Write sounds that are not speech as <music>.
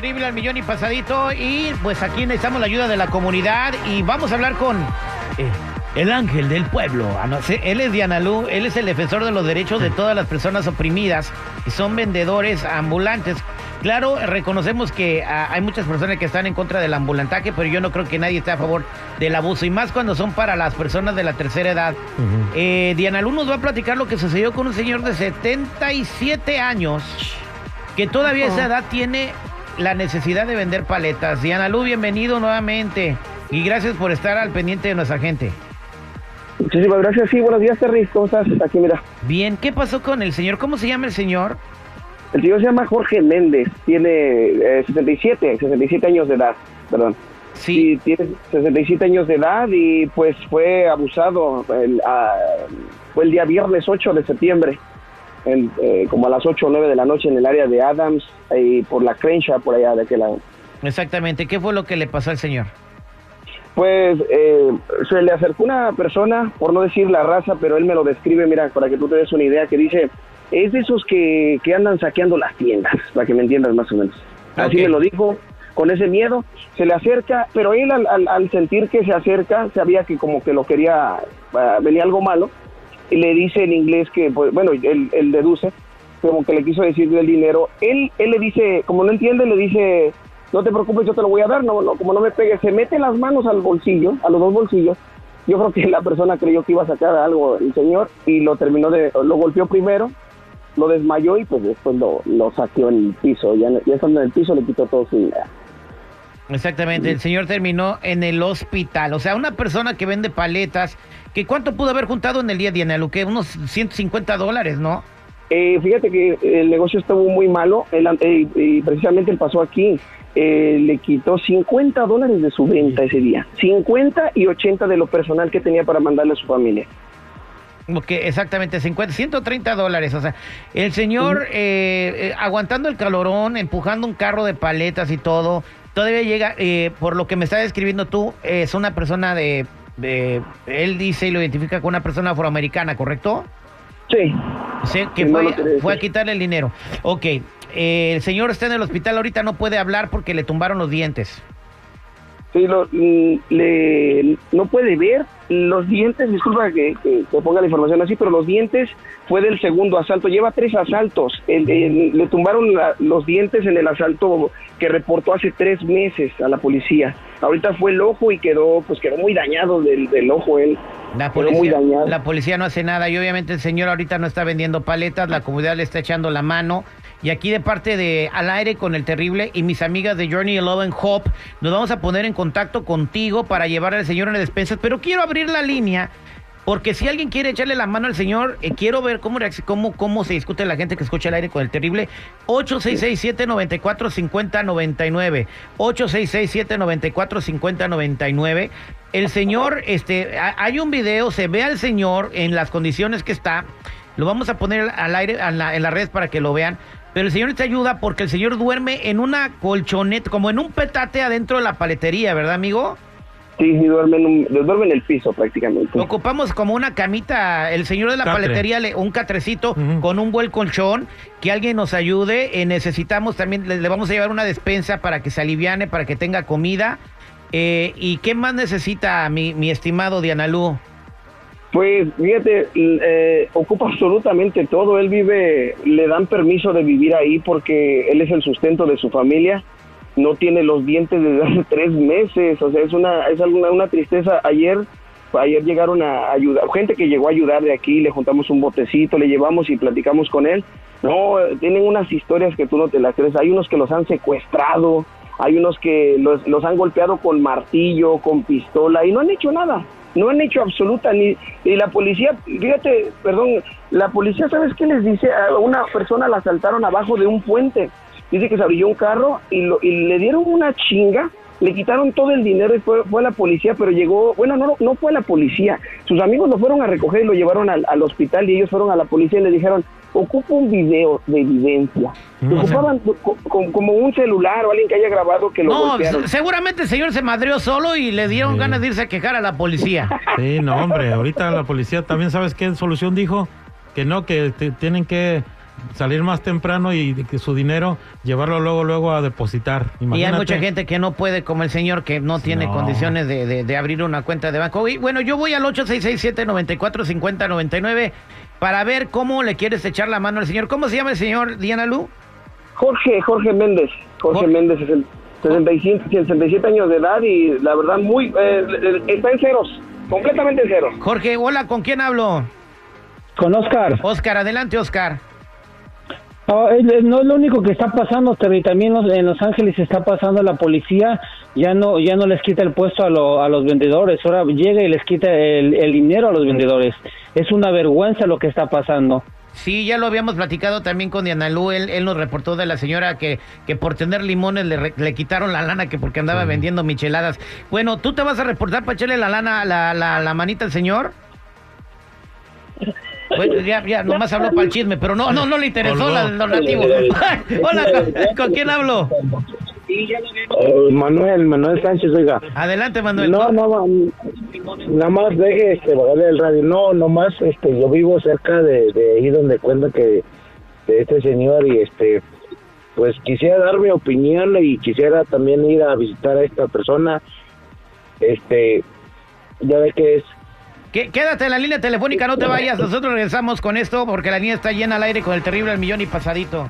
terrible al millón y pasadito y pues aquí necesitamos la ayuda de la comunidad y vamos a hablar con eh, el ángel del pueblo. Ah, Él es Diana Lu, él es el defensor de los derechos de todas las personas oprimidas y son vendedores ambulantes. Claro, reconocemos que ah, hay muchas personas que están en contra del ambulantaje, pero yo no creo que nadie esté a favor del abuso y más cuando son para las personas de la tercera edad. Eh, Diana Lu nos va a platicar lo que sucedió con un señor de 77 años que todavía a esa edad tiene la necesidad de vender paletas. Diana Lu, bienvenido nuevamente y gracias por estar al pendiente de nuestra gente. Muchísimas gracias. Sí, buenos días, Terry. ¿Cómo estás? Aquí, mira. Bien, ¿qué pasó con el señor? ¿Cómo se llama el señor? El señor se llama Jorge Méndez. Tiene eh, 67, 67 años de edad, perdón. Sí. Sí, tiene 67 años de edad y pues fue abusado el, ah, fue el día viernes 8 de septiembre, en, eh, como a las 8 o 9 de la noche en el área de Adams y por la Crenshaw, por allá de aquel lado. Exactamente, ¿qué fue lo que le pasó al señor? Pues eh, se le acercó una persona, por no decir la raza, pero él me lo describe, mira, para que tú te des una idea, que dice, es de esos que, que andan saqueando las tiendas, para que me entiendas más o menos. Así me lo dijo, con ese miedo, se le acerca, pero él al, al- al sentir que se acerca, sabía que como que lo quería, ah, venía algo malo, le dice en inglés que, pues, bueno, él, deduce, como que le quiso decir del dinero. Él, él le dice, como no entiende, le dice, no te preocupes, yo te lo voy a dar, no, no, como no me pegues, se mete las manos al bolsillo, a los dos bolsillos. Yo creo que la persona creyó que iba a sacar algo el señor y lo terminó de, lo golpeó primero, lo desmayó y pues después lo, lo saqueó en el piso. Ya, ya estando en el piso le quitó todo su dinero. Exactamente, el señor terminó en el hospital. O sea, una persona que vende paletas, que ¿cuánto pudo haber juntado en el día, Diana Lu? Que unos 150 dólares, ¿no? Eh, fíjate que el negocio estuvo muy malo el an- eh, y precisamente pasó aquí. Eh, le quitó 50 dólares de su venta ese día. 50 y 80 de lo personal que tenía para mandarle a su familia. Que exactamente, 50, 130 dólares. O sea, el señor eh, eh, aguantando el calorón, empujando un carro de paletas y todo, todavía llega, eh, por lo que me está describiendo tú, es una persona de, de- él dice y lo identifica como una persona afroamericana, ¿correcto? Sí. Sí, que Sí, no fue, fue a quitarle el dinero. Ok, eh, el señor está en el hospital ahorita, no puede hablar porque le tumbaron los dientes. Sí, lo- mm, le, no puede ver los dientes, disculpa que, que- que ponga la información así, pero los dientes fue del segundo asalto, lleva tres asaltos, El- el- le tumbaron la- los dientes en el asalto que reportó hace tres meses a la policía. Ahorita fue el ojo y quedó, pues quedó muy dañado del, del ojo él. La Quedó muy policía, dañado. la policía no hace nada y obviamente el señor ahorita no está vendiendo paletas, la comunidad le está echando la mano. Y aquí de parte de Al aire con el terrible y mis amigas de Journey Eleven Hope, nos vamos a poner en contacto contigo para llevar al señor a las despensas. Pero quiero abrir la línea porque si alguien quiere echarle la mano al señor, eh, quiero ver cómo, cómo, cómo se discute la gente que escucha el aire con el terrible. 866-794-5099. 866-794-5099. El señor, este, ha- hay un video, se ve al señor en las condiciones que está. Lo vamos a poner al aire la, en las redes para que lo vean. Pero el señor te ayuda porque el señor duerme en una colchoneta, como en un petate adentro de la paletería, ¿verdad, amigo? Sí, sí, duerme en, un- duerme en el piso prácticamente. Ocupamos como una camita, el señor de la Catre. paletería, le- un catrecito con un buen colchón, que alguien nos ayude. eh, necesitamos también, le, le vamos a llevar una despensa para que se aliviane, para que tenga comida. Eh, ¿Y qué más necesita mi, mi estimado Dianalú? Pues fíjate, eh, ocupa absolutamente todo. Él vive, le dan permiso de vivir ahí porque él es el sustento de su familia. No tiene los dientes desde <laughs> hace tres meses. O sea, es una, es alguna, una tristeza. Ayer, ayer llegaron a ayudar, gente que llegó a ayudar de aquí, le juntamos un botecito, le llevamos y platicamos con él. No, tienen unas historias que tú no te las crees. Hay unos que los han secuestrado, hay unos que los, los han golpeado con martillo, con pistola y no han hecho nada. No han hecho absoluta ni y la policía, fíjate, perdón, la policía, ¿sabes qué les dice? A una persona la asaltaron abajo de un puente. Dice que se abrió un carro y, lo, y le dieron una chinga, le quitaron todo el dinero y fue, fue la policía, pero llegó, bueno, no, no fue la policía. Sus amigos lo fueron a recoger y lo llevaron al, al hospital y ellos fueron a la policía y le dijeron, ocupa un video de evidencia. Mm, o sea- Ocupaban co- co- como un celular o alguien que haya grabado que lo No, golpearon. seguramente el señor se madreó solo y le dieron Sí. ganas de irse a quejar a la policía. <laughs> Sí, no, hombre, ahorita la policía también, ¿sabes qué solución dijo? Que no, que te- tienen que salir más temprano y de que su dinero llevarlo luego luego a depositar. Y hay mucha gente que no puede, como el señor, que no tiene No. condiciones de, de- de abrir una cuenta de banco. Y bueno, yo voy al 8667-945099 para ver cómo le quieres echar la mano al señor. ¿Cómo se llama el señor, Diana Lu? Jorge, Jorge Méndez. Jorge Jorge. Méndez es el 65, 67 años de edad y la verdad muy eh, eh, está en ceros, completamente en ceros. Jorge, hola, ¿con quién hablo? Con Oscar. Oscar, adelante, Oscar. Oh, eh, eh, no es lo único que está pasando, Terry. También los- en Los Ángeles está pasando la policía. Ya no ya no les quita el puesto a, lo- a los vendedores. Ahora llega y les quita el, el dinero a los vendedores. Es una vergüenza lo que está pasando. Sí, ya lo habíamos platicado también con Diana Lu. Él, él nos reportó de la señora que, que por tener limones le, re- le quitaron la lana que porque andaba vendiendo micheladas. Bueno, ¿tú te vas a reportar para echarle la lana, la, la, la manita al señor? Pues ya, ya, nomás habló para el chisme, pero no, no, no le interesó la- los nativos. Hola, ¿con, con quién hablo? Eh, Manuel, Manuel Sánchez, oiga. Adelante, Manuel. No, no, nada más deje este, bajarle el radio. No, nomás este, yo vivo cerca de, de ahí donde cuenta que de este señor y este, pues quisiera dar mi opinión y quisiera también ir a visitar a esta persona. Este, ya ve que es Quédate en la línea telefónica, no te vayas. Nosotros regresamos con esto porque la línea está llena al aire con el terrible al millón y pasadito.